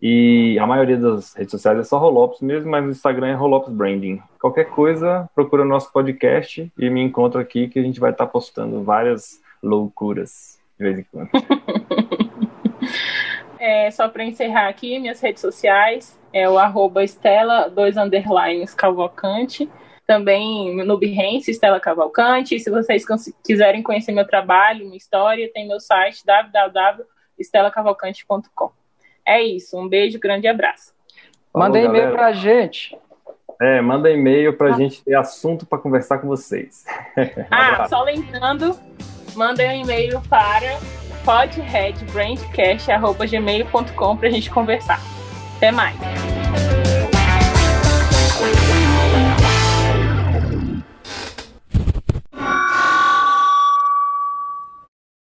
S3: E a maioria das redes sociais é só Rolopes mesmo, mas o Instagram é Rolopes Branding. Qualquer coisa, procura o nosso podcast e me encontra aqui que a gente vai estar tá postando várias loucuras de vez em quando.
S1: é, só para encerrar aqui, minhas redes sociais é o arroba Estela, dois underlines, Cavalcante. Também no Behance, Estela Cavalcante. Se vocês quiserem conhecer meu trabalho, minha história, tem meu site www estelacavalcante.com. É isso, um beijo, grande abraço.
S2: Manda e-mail para a gente.
S3: É, manda e-mail para a ah. gente ter assunto para conversar com vocês.
S1: ah, só lembrando, manda um e-mail para podheadbrandcast.gmail.com para a gente conversar. Até mais.